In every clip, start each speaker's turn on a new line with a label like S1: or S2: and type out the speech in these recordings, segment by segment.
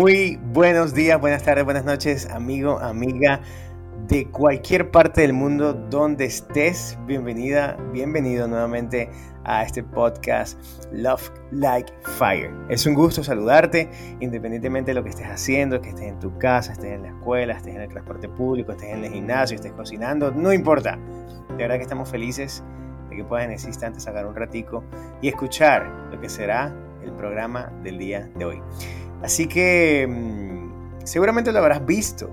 S1: Muy buenos días, buenas tardes, buenas noches, amigo, amiga de cualquier parte del mundo donde estés. Bienvenida, bienvenido nuevamente a este podcast Love Like Fire. Es un gusto saludarte, independientemente de lo que estés haciendo, que estés en tu casa, estés en la escuela, estés en el transporte público, estés en el gimnasio, estés cocinando, no importa. De verdad que estamos felices de que puedas en ese instante sacar un ratico y escuchar lo que será el programa del día de hoy. Así que mm, seguramente lo habrás visto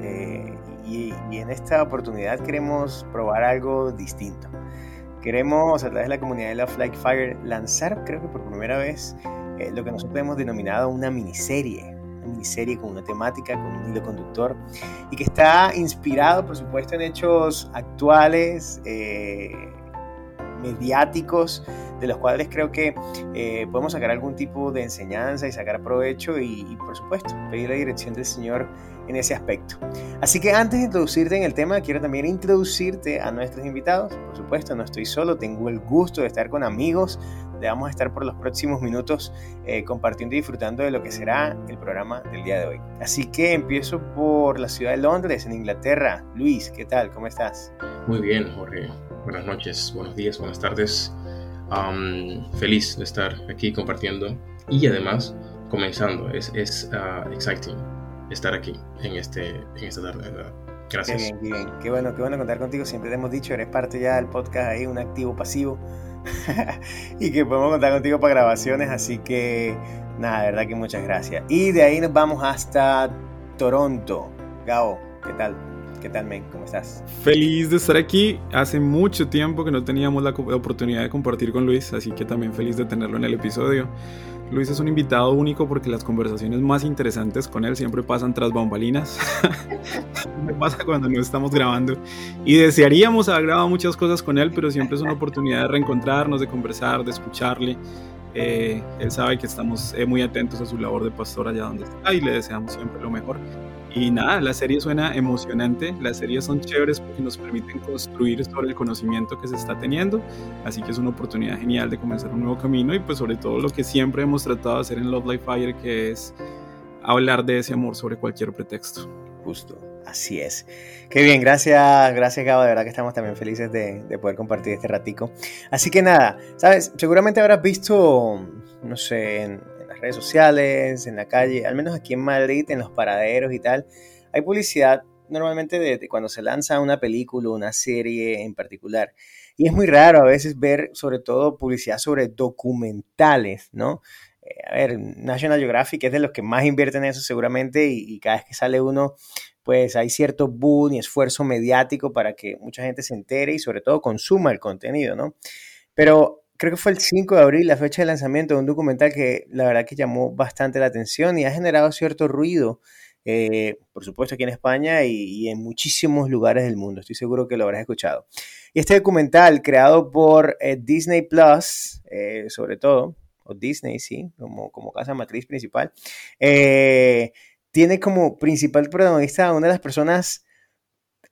S1: eh, y, en esta oportunidad queremos probar algo distinto. Queremos a través de la comunidad de Love Like Fire lanzar, creo que por primera vez, eh, lo que nosotros hemos denominado una miniserie. Una miniserie con una temática, con un hilo conductor y que está inspirado, por supuesto, en hechos actuales, eh, mediáticos de los cuales creo que eh, podemos sacar algún tipo de enseñanza y sacar provecho y, por supuesto pedir la dirección del Señor en ese aspecto. Así que antes de introducirte en el tema, quiero también introducirte a nuestros invitados. Por supuesto, no estoy solo, tengo el gusto de estar con amigos. Le vamos a estar por los próximos minutos eh, compartiendo y disfrutando de lo que será el programa del día de hoy. Así que empiezo por la ciudad de Londres, en Inglaterra. Luis, ¿qué tal? ¿Cómo estás?
S2: Muy bien, Jorge. Buenas noches, buenos días, buenas tardes feliz de estar aquí compartiendo y además comenzando. Es, es uh, exciting estar aquí en, este, en esta tarde. Gracias.
S1: Qué bien, bien. Qué bueno, qué bueno contar contigo. Siempre te hemos dicho, eres parte ya del podcast ahí, un activo pasivo. y que podemos contar contigo para grabaciones. Así que, nada, de verdad que muchas gracias. Y de ahí nos vamos hasta Toronto. Gao, ¿qué tal? ¿Qué tal, men? ¿Cómo estás?
S3: Feliz de estar aquí. Hace mucho tiempo que no teníamos la oportunidad de compartir con Luis, así que también feliz de tenerlo en el episodio. Luis es un invitado único porque las conversaciones más interesantes con él siempre pasan tras bambalinas. Me pasa cuando no estamos grabando. Y desearíamos haber grabado muchas cosas con él, pero siempre es una oportunidad de reencontrarnos, de conversar, de escucharle. Eh, él sabe que estamos eh, muy atentos a su labor de pastor allá donde está y le deseamos siempre lo mejor. Y nada, la serie suena emocionante, las series son chéveres porque nos permiten construir sobre el conocimiento que se está teniendo, así que es una oportunidad genial de comenzar un nuevo camino y pues sobre todo lo que siempre hemos tratado de hacer en Love Life Fire, que es hablar de ese amor sobre cualquier pretexto.
S1: Justo, así es. Qué bien, gracias, gracias Gabo, de verdad que estamos también felices de, de poder compartir este ratico. Así que nada, sabes, seguramente habrás visto, no sé, en, redes sociales, en la calle, al menos aquí en Madrid, en los paraderos y tal, hay publicidad normalmente de, cuando se lanza una película, una serie en particular. Y es muy raro a veces ver sobre todo publicidad sobre documentales, ¿no? Eh, a ver, National Geographic es de los que más invierten en eso seguramente y, y, cada vez que sale uno, pues hay cierto boom y esfuerzo mediático para que mucha gente se entere y sobre todo consuma el contenido, ¿no? Pero creo que fue el 5 de abril, la fecha de lanzamiento de un documental que la verdad que llamó bastante la atención y ha generado cierto ruido, eh, por supuesto aquí en España y, en muchísimos lugares del mundo. Estoy seguro que lo habrás escuchado. Y este documental, creado por eh, Disney Plus, eh, sobre todo, o Disney, sí, como, como casa matriz principal, tiene como principal protagonista a una de las personas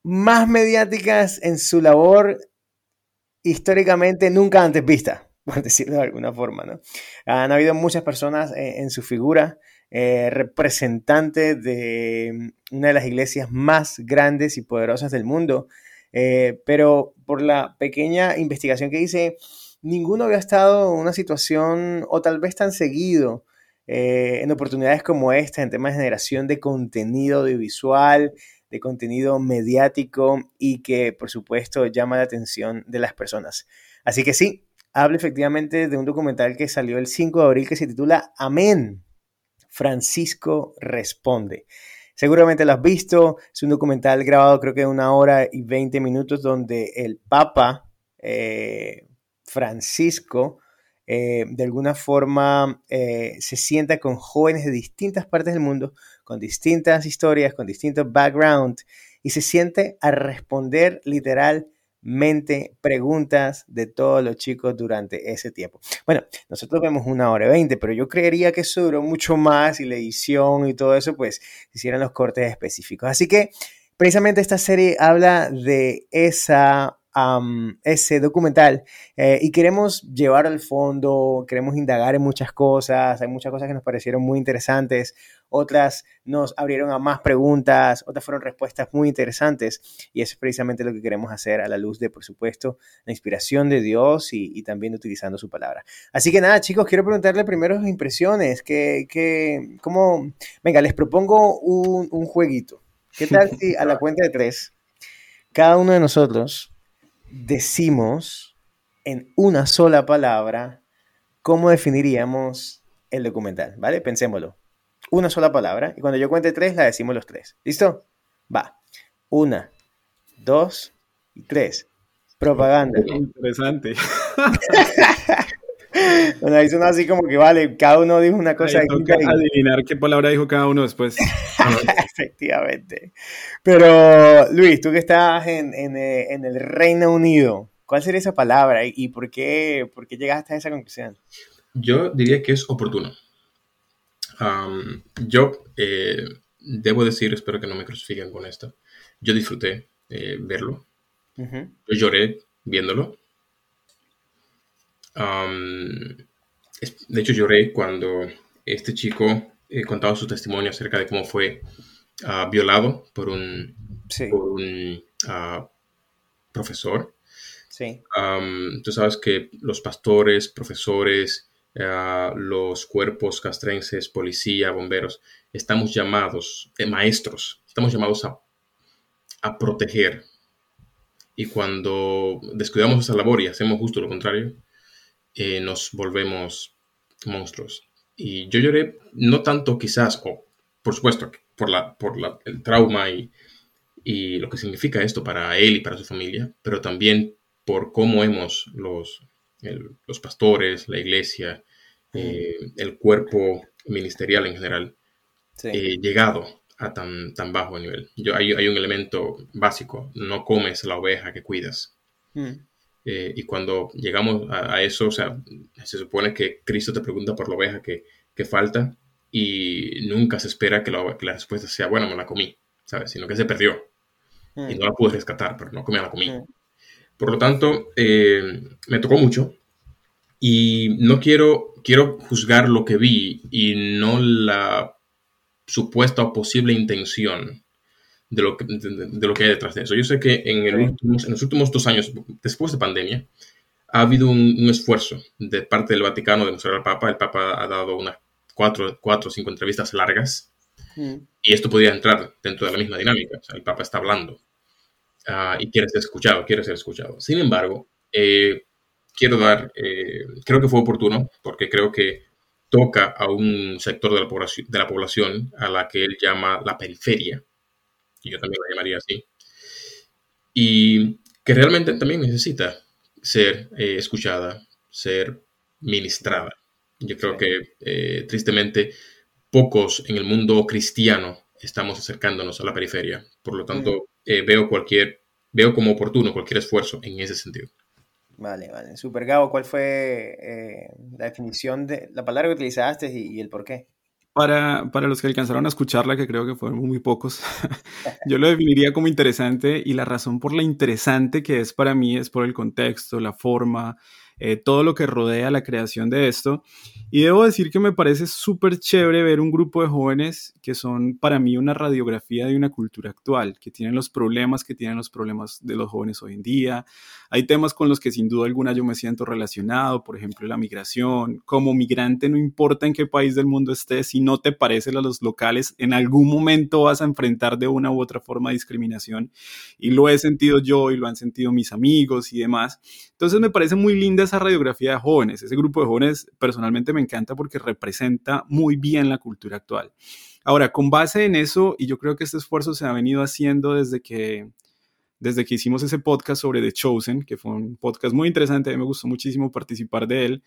S1: más mediáticas en su labor históricamente nunca antes vista, por decirlo de alguna forma. ¿no? Han habido muchas personas eh, en, su figura, eh, representante de mm, una de las iglesias más grandes y poderosas del mundo, eh, pero por la pequeña investigación que hice, ninguno había estado en una situación o tal vez tan seguido en oportunidades como esta, en temas de generación de contenido audiovisual, de contenido mediático y que por supuesto llama la atención de las personas. Así que sí, habla efectivamente de un documental que salió el 5 de abril que se titula Amén. Francisco responde. Seguramente lo has visto, es un documental grabado creo que de una hora y 20 minutos donde el Papa eh, Francisco eh, de alguna forma eh, se sienta con jóvenes de distintas partes del mundo con distintas historias, con distintos backgrounds, y se siente a responder literalmente preguntas de todos los chicos durante ese tiempo. Bueno, nosotros vemos una hora y veinte, pero yo creería que eso duró mucho más y la edición y todo eso, pues hicieron los cortes específicos. Así que precisamente esta serie habla de esa ese documental eh, y queremos llevar al fondo, queremos indagar en muchas cosas, hay muchas cosas que nos parecieron muy interesantes, otras nos abrieron a más preguntas, otras fueron respuestas muy interesantes y eso es precisamente lo que queremos hacer a la luz de, por supuesto, la inspiración de Dios y, también utilizando su palabra. Así que nada, chicos, quiero preguntarle primero sus impresiones, que, que, ¿cómo? Venga, les propongo un, un jueguito. ¿Qué tal si a la cuenta de tres, cada uno de nosotros decimos en una sola palabra cómo definiríamos el documental? ¿Vale? Pensémoslo una sola palabra y cuando yo cuente tres la decimos los tres. ¿Listo? Va. Una, dos y tres. Propaganda.
S3: Interesante.
S1: bueno, ahí suena así como que vale, cada uno dijo una cosa.
S3: adivinar qué palabra dijo cada uno después.
S1: Efectivamente. Pero Luis, tú que estás en, eh, en, el Reino Unido, ¿cuál sería esa palabra y, por, qué, por qué llegaste a esa conclusión?
S2: Yo diría que es oportuno yo eh, debo decir, espero que no me crucifiquen con esto, yo disfruté eh, verlo. Yo lloré viéndolo. De hecho, lloré cuando este chico eh, contaba su testimonio acerca de cómo fue ah, violado por un, ah, profesor. tú sabes que los pastores, profesores, eh, los cuerpos castrenses, policía, bomberos, estamos llamados, eh, maestros, estamos llamados a, a proteger. Y cuando descuidamos esa labor y hacemos justo lo contrario, eh, nos volvemos monstruos. Y yo lloré, no tanto quizás, o por supuesto, por, la, por la, el trauma y, y, lo que significa esto para él y para su familia, pero también por cómo hemos los, los pastores, la iglesia, eh, el cuerpo ministerial en general, eh, llegado a tan, tan bajo nivel. Yo, hay, hay, un elemento básico, no comes la oveja que cuidas. Mm. Eh, y cuando llegamos a, eso, o sea, se supone que Cristo te pregunta por la oveja que, que falta y nunca se espera que la, que la, respuesta sea, bueno, me la comí, ¿sabes? Sino que se perdió y mm. no la pude rescatar, pero no comí, la comí. Mm. Por lo tanto, me tocó mucho y no quiero, quiero juzgar lo que vi y no la supuesta o posible intención de lo, que, de, lo que hay detrás de eso. Yo sé que en, el últimos, en los últimos dos años, después de pandemia, ha habido un, esfuerzo de parte del Vaticano de mostrar al Papa. El Papa ha dado unas cuatro, cuatro o cinco entrevistas largas mm. y esto podría entrar dentro de la misma dinámica. O sea, el Papa está hablando ah, y quiere ser escuchado, quiere ser escuchado. Sin embargo, eh, quiero dar, eh, creo que fue oportuno, porque creo que toca a un sector de la, población, de la población a la que él llama la periferia, y yo también la llamaría así, y que realmente también necesita ser eh, escuchada, ser ministrada. Yo creo que eh, tristemente pocos en el mundo cristiano estamos acercándonos a la periferia. Por lo tanto, veo cualquier, veo como oportuno cualquier esfuerzo en ese sentido.
S1: Vale, vale. Super Gabo, ¿cuál fue eh, la definición de la palabra que utilizaste y, el por qué?
S3: Para, para, los que alcanzaron a escucharla, que creo que fueron muy pocos, yo lo definiría como interesante y la razón por la interesante que es para mí es por el contexto, la forma, eh, todo lo que rodea la creación de esto. Y debo decir que me parece súper chévere ver un grupo de jóvenes que son para mí una radiografía de una cultura actual, que tienen los problemas que tienen los problemas de los jóvenes hoy en día. Hay temas con los que sin duda alguna yo me siento relacionado, por ejemplo la migración. Como migrante no importa en qué país del mundo estés, si no te parecen a los locales, en algún momento vas a enfrentar de una u otra forma discriminación. Y lo he sentido yo y lo han sentido mis amigos y demás. Entonces me parece muy linda esa radiografía de jóvenes. Ese grupo de jóvenes personalmente me encanta porque representa muy bien la cultura actual. Ahora, con base en eso, y yo creo que este esfuerzo se ha venido haciendo desde que, desde que hicimos ese podcast sobre The Chosen, que fue un podcast muy interesante, a mí me gustó muchísimo participar de él,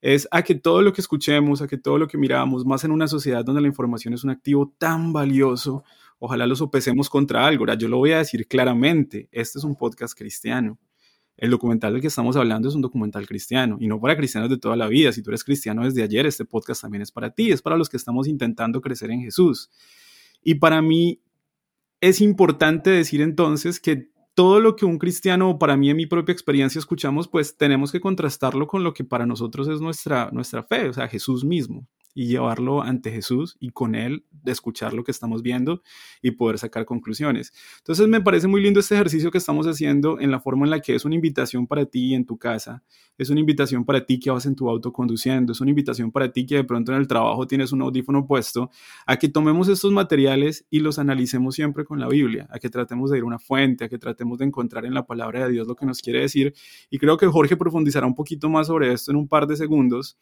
S3: es a que todo lo que escuchemos, a que todo lo que miramos, más en una sociedad donde la información es un activo tan valioso, ojalá lo sopesemos contra algo. Ahora, yo lo voy a decir claramente, este es un podcast cristiano el documental del que estamos hablando es un documental cristiano y no para cristianos de toda la vida. Si tú eres cristiano desde ayer, este podcast también es para ti, es para los que estamos intentando crecer en Jesús. Y para mí es importante decir entonces que todo lo que un cristiano, para mí en mi propia experiencia escuchamos, pues tenemos que contrastarlo con lo que para nosotros es nuestra, nuestra fe, o sea, Jesús mismo y llevarlo ante Jesús y con Él escuchar lo que estamos viendo y poder sacar conclusiones. Entonces me parece muy lindo este ejercicio que estamos haciendo en la forma en la que es una invitación para ti en tu casa, es una invitación para ti que vas en tu auto conduciendo, es una invitación para ti que de pronto en el trabajo tienes un audífono puesto, a que tomemos estos materiales y los analicemos siempre con la Biblia, a que tratemos de ir a una fuente, a que tratemos de encontrar en la palabra de Dios lo que nos quiere decir. Y creo que Jorge profundizará un poquito más sobre esto en un par de segundos.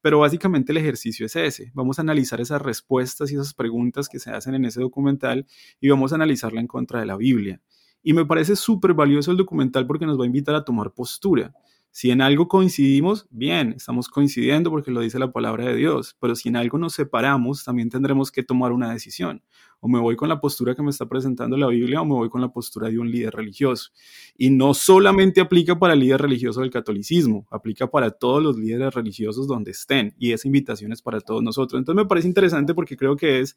S3: Pero básicamente el ejercicio es ese. Vamos a analizar esas respuestas y esas preguntas que se hacen en ese documental y vamos a analizarla en contra de la Biblia. Y me parece súper valioso el documental porque nos va a invitar a tomar postura. Si en algo coincidimos, bien, estamos coincidiendo porque lo dice la palabra de Dios, pero si en algo nos separamos, también tendremos que tomar una decisión o me voy con la postura que me está presentando la Biblia o me voy con la postura de un líder religioso. Y no solamente aplica para el líder religioso del catolicismo, aplica para todos los líderes religiosos donde estén y esa invitación es para todos nosotros. Entonces me parece interesante porque creo que es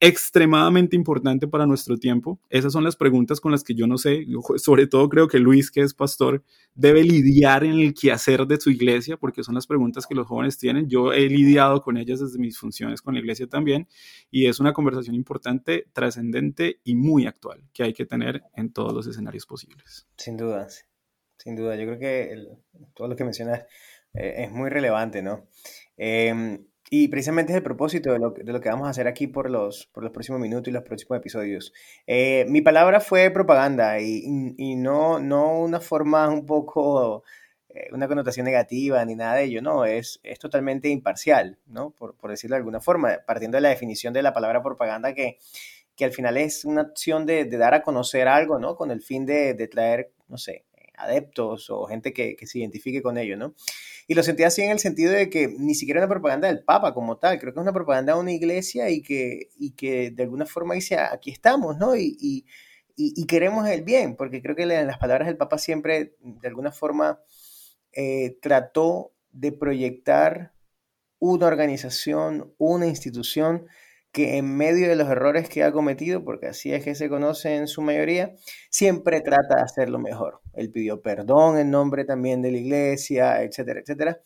S3: extremadamente importante para nuestro tiempo. Esas son las preguntas con las que yo no sé, sobre todo creo que Luis, que es pastor, debe lidiar en el quehacer de su iglesia, porque son las preguntas que los jóvenes tienen. Yo he lidiado con ellas desde mis funciones con la iglesia también, y es una conversación importante trascendente y muy actual que hay que tener en todos los escenarios posibles.
S1: Sin duda, sin duda. Yo creo que todo lo que mencionas eh, es muy relevante, ¿no? Em, y precisamente es el propósito de lo, de lo, que vamos a hacer aquí por los, por los próximos minutos y los próximos episodios. Eh, mi palabra fue propaganda y, y, no, no una forma un poco eh, una connotación negativa ni nada de ello, no, es, es totalmente imparcial, ¿no? Por, por, decirlo de alguna forma, partiendo de la definición de la palabra propaganda que, que al final es una acción de, dar a conocer algo, ¿no? Con el fin de, traer, no sé, adeptos o gente que, que, se identifique con ello, ¿no? Y lo sentí así en el sentido de que ni siquiera una propaganda del Papa como tal, creo que es una propaganda de una iglesia y que, y que de alguna forma dice, aquí estamos, ¿no? Y, y queremos el bien, porque creo que las palabras del Papa siempre, de alguna forma, eh, trató de proyectar una organización, una institución que en medio de los errores que ha cometido, porque así es que se conoce en su mayoría, siempre trata de hacerlo mejor. Él pidió perdón en nombre también de la iglesia, etcétera, etcétera.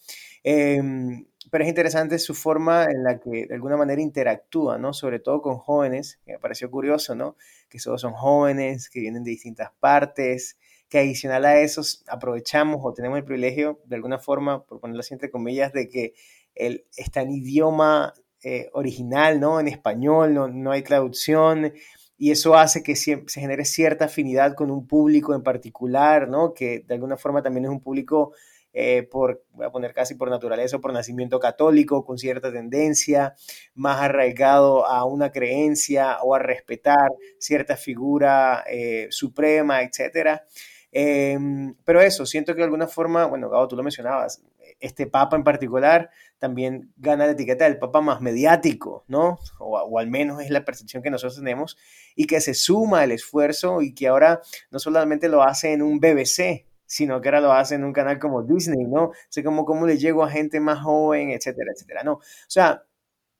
S1: Em, pero es interesante su forma en la que de alguna manera interactúa, ¿no? Sobre todo con jóvenes, que me pareció curioso, ¿no? Que todos son jóvenes, que vienen de distintas partes, que adicional a eso aprovechamos o tenemos el privilegio, de alguna forma, por ponerlo así entre comillas, de que él está en idioma eh, original, ¿no? En español, no, no, hay traducción, y eso hace que se, se genere cierta afinidad con un público en particular, ¿no? Que de alguna forma también es un público eh, por, voy a poner casi por naturaleza o por nacimiento católico, con cierta tendencia, más arraigado a una creencia o a respetar cierta figura eh, suprema, etcétera. Em, pero eso, siento que de alguna forma, bueno, Gabo, tú lo mencionabas, este papa en particular también gana la etiqueta del papa más mediático, ¿no? O, o, al menos es la percepción que nosotros tenemos y que se suma el esfuerzo y que ahora no solamente lo hace en un BBC, sino que ahora lo hace en un canal como Disney, ¿no? O sea, cómo le llego a gente más joven, etcétera, etcétera, ¿no? O sea,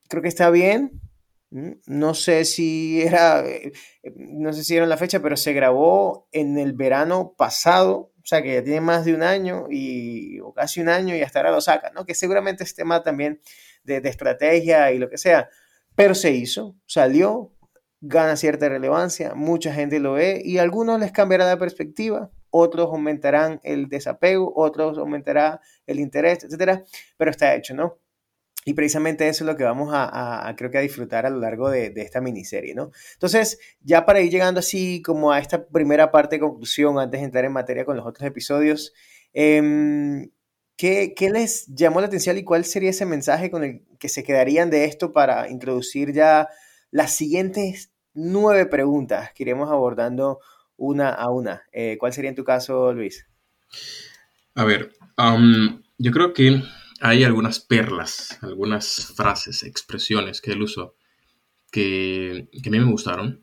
S1: creo que está bien, no sé si era, eh, no sé si era la fecha, pero se grabó en el verano pasado, o sea que ya tiene más de un año y, o casi un año y hasta ahora lo saca, ¿no? Que seguramente es tema también de, de estrategia y lo que sea, pero se hizo, salió, gana cierta relevancia, mucha gente lo ve y algunos les cambiará la perspectiva, otros aumentarán el desapego, otros aumentará el interés, etcétera, pero está hecho, ¿no? Y precisamente eso es lo que vamos a, creo que a disfrutar a lo largo de, esta miniserie, ¿no? Entonces, ya para ir llegando así como a esta primera parte de conclusión, antes de entrar en materia con los otros episodios, eh, ¿qué, ¿qué, les llamó la atención y cuál sería ese mensaje con el que se quedarían de esto para introducir ya las siguientes nueve preguntas que iremos abordando una a una? Eh, ¿Cuál sería en tu caso, Luis?
S2: A ver, um, yo creo que hay algunas perlas, algunas frases, expresiones que él usó que, a mí me gustaron.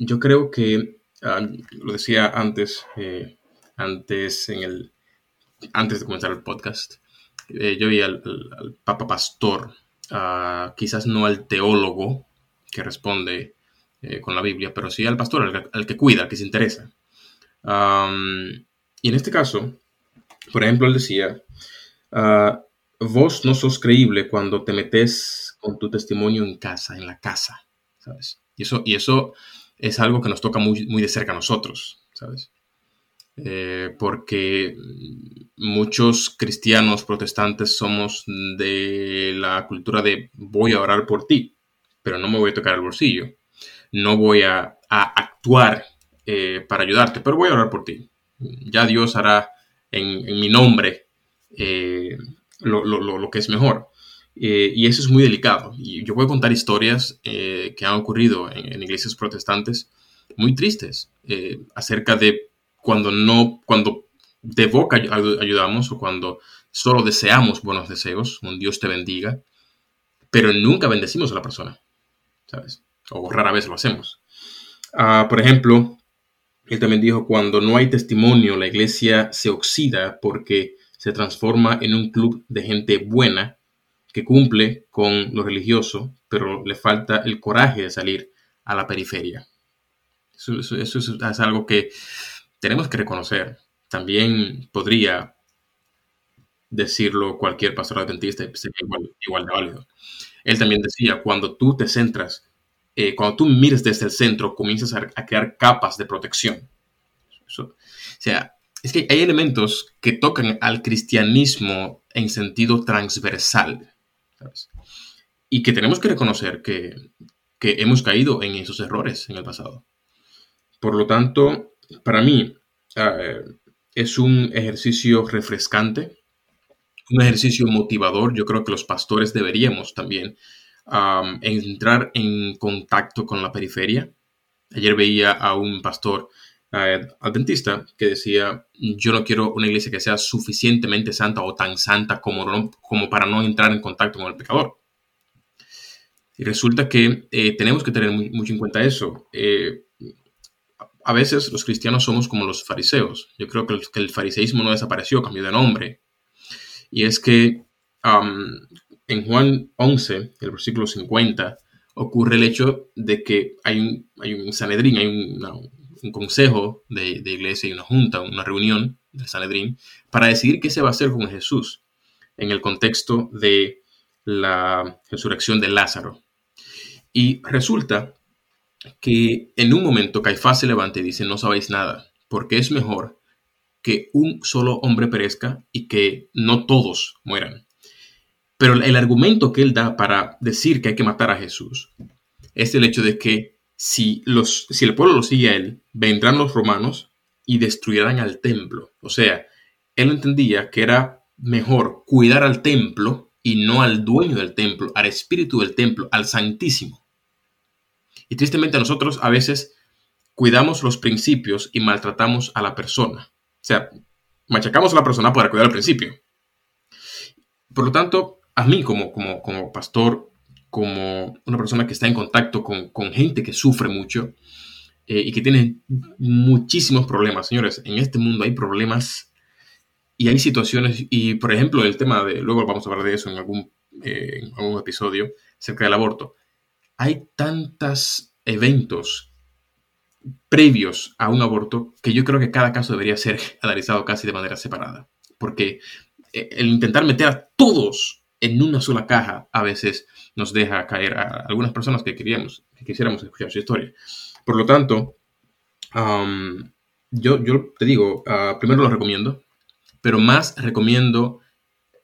S2: Yo creo que, uh, lo decía antes, eh, antes, en el, antes de comenzar el podcast, eh, yo vi al, Papa Pastor, uh, quizás no al teólogo que responde eh, con la Biblia, pero sí al pastor, al, que cuida, al que se interesa. y en este caso, por ejemplo, él decía, ah, vos no sos creíble cuando te metes con tu testimonio en casa, en la casa, ¿sabes? Y eso, y eso es algo que nos toca muy, muy de cerca a nosotros, ¿sabes? Eh, porque muchos cristianos protestantes somos de la cultura de voy a orar por ti, pero no me voy a tocar el bolsillo, no voy a, actuar eh, para ayudarte, pero voy a orar por ti. Ya Dios hará en, mi nombre eh, lo, que es mejor. y eso es muy delicado. Y yo voy a contar historias que han ocurrido en, iglesias protestantes muy tristes acerca de cuando no, cuando de boca ayudamos o cuando solo deseamos buenos deseos, un Dios te bendiga, pero nunca bendecimos a la persona, ¿sabes? O rara vez lo hacemos. Ah, por ejemplo, él también dijo, cuando no hay testimonio, la iglesia se oxida porque se transforma en un club de gente buena que cumple con lo religioso, pero le falta el coraje de salir a la periferia. eso es algo que tenemos que reconocer, también podría decirlo cualquier pastor adventista sería igual, de válido. Él también decía, cuando tú te centras, eh, cuando tú mires desde el centro, comienzas a, crear capas de protección. o sea, es que hay elementos que tocan al cristianismo en sentido transversal, Y que tenemos que reconocer que, que hemos caído en esos errores en el pasado. Por lo tanto, para mí eh, es un ejercicio refrescante, un ejercicio motivador. Yo creo que los pastores deberíamos también entrar en contacto con la periferia. Ayer veía a un pastor eh, adventista que decía, yo no quiero una iglesia que sea suficientemente santa o tan santa como, como para no entrar en contacto con el pecador. Y resulta que eh, tenemos que tener mucho en cuenta eso a veces los cristianos somos como los fariseos. Yo creo que el, fariseísmo no desapareció, cambió de nombre. Y es que en Juan 11, el versículo 50, ocurre el hecho de que hay un, hay un Sanedrín, hay un consejo de, iglesia y una junta, una reunión del Sanedrín, para decidir qué se va a hacer con Jesús en el contexto de la resurrección de Lázaro. Y resulta que en un momento Caifás se levanta y dice, no sabéis nada, porque es mejor que un solo hombre perezca y que no todos mueran. Pero el argumento que él da para decir que hay que matar a Jesús es el hecho de que si, los, si el pueblo lo sigue a él, vendrán los romanos y destruirán al templo. O sea, él entendía que era mejor cuidar al templo y no al dueño del templo, al espíritu del templo, al santísimo. Y tristemente nosotros a veces cuidamos los principios y maltratamos a la persona. O sea, machacamos a la persona para cuidar el principio. Por lo tanto, a mí como, como, como pastor, como una persona que está en contacto con, gente que sufre mucho eh, y que tiene muchísimos problemas, señores, en este mundo hay problemas y hay situaciones, y por ejemplo el tema de, luego vamos a hablar de eso en algún, eh, en algún episodio, acerca del aborto, hay tantos eventos previos a un aborto que yo creo que cada caso debería ser analizado casi de manera separada. Porque eh, el intentar meter a todos en una sola caja a veces nos deja caer a algunas personas que queríamos, que quisiéramos escuchar su historia. Por lo tanto, yo, yo, te digo, ah, primero lo recomiendo, pero más recomiendo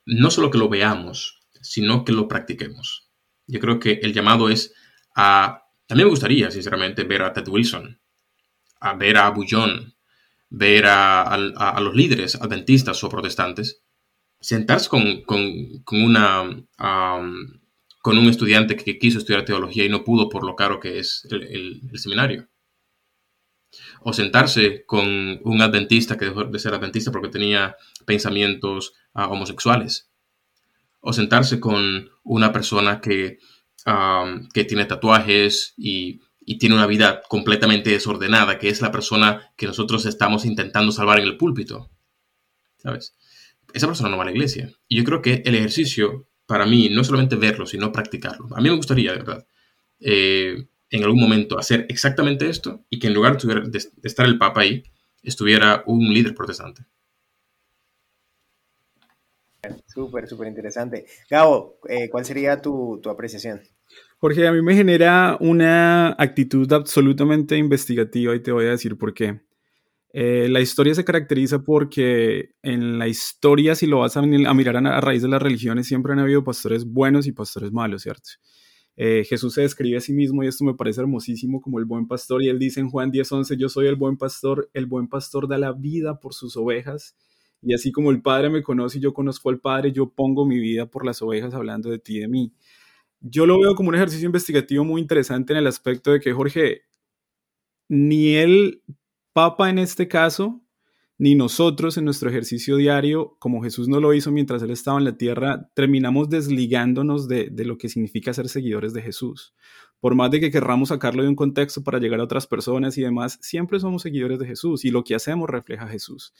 S2: no solo que lo veamos, sino que lo practiquemos. Yo creo que el llamado es a, también me gustaría, sinceramente, ver a Ted Wilson, a ver a Bullón, ver a, los líderes adventistas o protestantes, sentarse con, una, con un estudiante que quiso estudiar teología y no pudo por lo caro que es el, seminario. O sentarse con un adventista que dejó de ser adventista porque tenía pensamientos ah, homosexuales. O sentarse con una persona que que tiene tatuajes y, tiene una vida completamente desordenada, que es la persona que nosotros estamos intentando salvar en el púlpito. ¿Sabes? Esa persona no va a la iglesia. Y yo creo que el ejercicio, para mí, no es solamente verlo, sino practicarlo. A mí me gustaría, de verdad, eh, en algún momento hacer exactamente esto y que en lugar de estar el Papa ahí, estuviera un líder protestante.
S1: Súper, súper interesante. Gabo, eh, ¿cuál sería tu, tu, apreciación?
S3: Jorge, a mí me genera una actitud absolutamente investigativa y te voy a decir por qué. Eh, la historia se caracteriza porque en la historia, si lo vas a, mirar a, raíz de las religiones, siempre han habido pastores buenos y pastores malos, ¿cierto? Eh, Jesús se describe a sí mismo y esto me parece hermosísimo como el buen pastor y él dice en Juan 10:11, yo soy el buen pastor, el buen pastor da la vida por sus ovejas y así como el Padre me conoce y yo conozco al Padre, yo pongo mi vida por las ovejas hablando de ti y de mí. Yo lo veo como un ejercicio investigativo muy interesante en el aspecto de que Jorge, ni el Papa en este caso, ni nosotros en nuestro ejercicio diario, como Jesús no lo hizo mientras Él estaba en la tierra, terminamos desligándonos de, de, lo que significa ser seguidores de Jesús. Por más de que querramos sacarlo de un contexto para llegar a otras personas y demás, siempre somos seguidores de Jesús y lo que hacemos refleja a Jesús.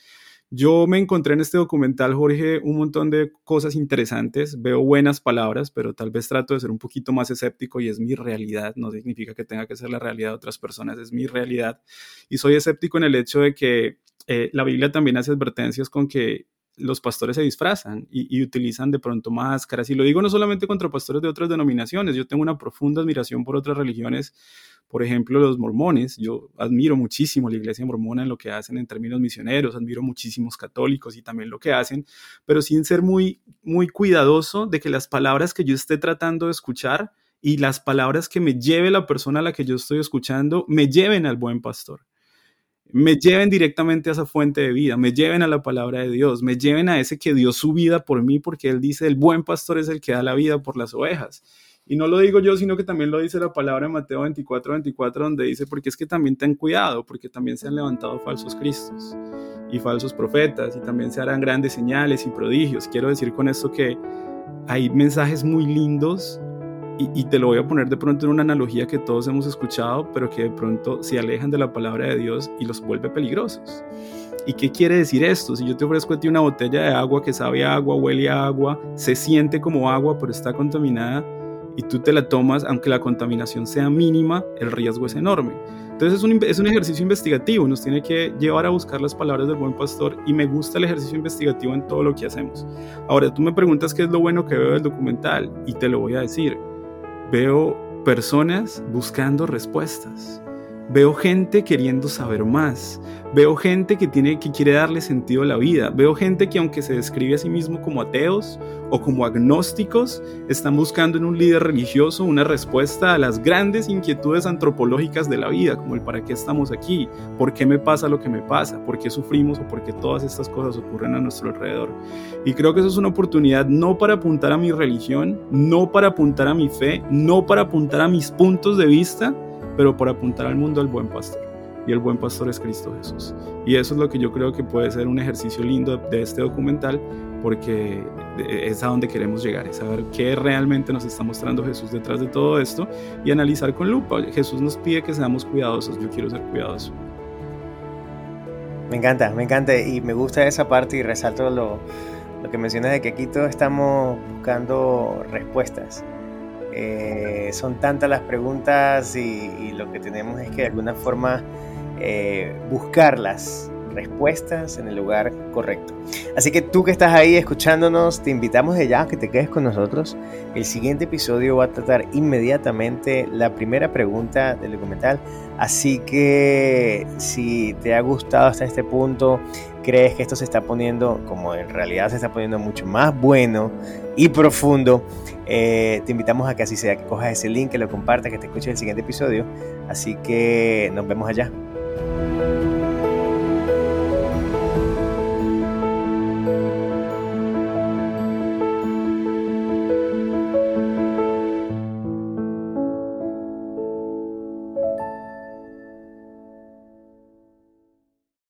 S3: Yo me encontré en este documental, Jorge, un montón de cosas interesantes, veo buenas palabras, pero tal vez trato de ser un poquito más escéptico y es mi realidad, no significa que tenga que ser la realidad de otras personas, es mi realidad. Y soy escéptico en el hecho de que eh, la Biblia también hace advertencias con que los pastores se disfrazan y, utilizan de pronto máscaras. Y lo digo no solamente contra pastores de otras denominaciones, yo tengo una profunda admiración por otras religiones, por ejemplo los mormones. Yo admiro muchísimo la iglesia mormona en lo que hacen en términos misioneros, admiro muchísimos católicos y también lo que hacen, pero sin ser muy, muy cuidadoso de que las palabras que yo esté tratando de escuchar y las palabras que me lleve la persona a la que yo estoy escuchando me lleven al buen pastor me lleven directamente a esa fuente de vida, me lleven a la palabra de Dios, me lleven a ese que dio su vida por mí, porque Él dice, el buen pastor es el que da la vida por las ovejas. Y no lo digo yo, sino que también lo dice la palabra en Mateo 24, 24, donde dice, porque es que también ten cuidado, porque también se han levantado falsos cristos y falsos profetas, y también se harán grandes señales y prodigios. Quiero decir con esto que hay mensajes muy lindos y, te lo voy a poner de pronto en una analogía que todos hemos escuchado, pero que de pronto se alejan de la palabra de Dios y los vuelve peligrosos. ¿Y qué quiere decir esto? Si yo te ofrezco a ti una botella de agua que sabe a agua, huele a agua, se siente como agua, pero está contaminada, y tú te la tomas, aunque la contaminación sea mínima, el riesgo es enorme. Entonces es un, es un, ejercicio investigativo, nos tiene que llevar a buscar las palabras del buen pastor y me gusta el ejercicio investigativo en todo lo que hacemos. Ahora, tú me preguntas qué es lo bueno que veo del documental y te lo voy a decir veo personas buscando respuestas. Veo gente queriendo saber más. Veo gente que, tiene, que quiere darle sentido a la vida. Veo gente que aunque se describe a sí mismo como ateos o como agnósticos, están buscando en un líder religioso una respuesta a las grandes inquietudes antropológicas de la vida, como el para qué estamos aquí, por qué me pasa lo que me pasa, por qué sufrimos o por qué todas estas cosas ocurren a nuestro alrededor. Y creo que eso es una oportunidad no para apuntar a mi religión, no para apuntar a mi fe, no para apuntar a mis puntos de vista, pero por apuntar al mundo al buen pastor. Y el buen pastor es Cristo Jesús. Y eso es lo que yo creo que puede ser un ejercicio lindo de este documental, porque es a donde queremos llegar, es saber qué realmente nos está mostrando Jesús detrás de todo esto y analizar con lupa. Jesús nos pide que seamos cuidadosos, yo quiero ser cuidadoso.
S1: Me encanta, me encanta y me gusta esa parte y resalto lo, lo que mencionas de que aquí todos estamos buscando respuestas eh, son tantas las preguntas y, lo que tenemos es que de alguna forma eh, buscar las respuestas en el lugar correcto. Así que tú que estás ahí escuchándonos, te invitamos de ya a que te quedes con nosotros. El siguiente episodio va a tratar inmediatamente la primera pregunta del documental. Así que si te ha gustado hasta este punto, crees que esto se está poniendo, como en realidad se está poniendo mucho más bueno y profundo, eh, te invitamos a que así sea, que cojas ese link, que lo compartas, que te escuches el siguiente episodio. Así que nos vemos allá.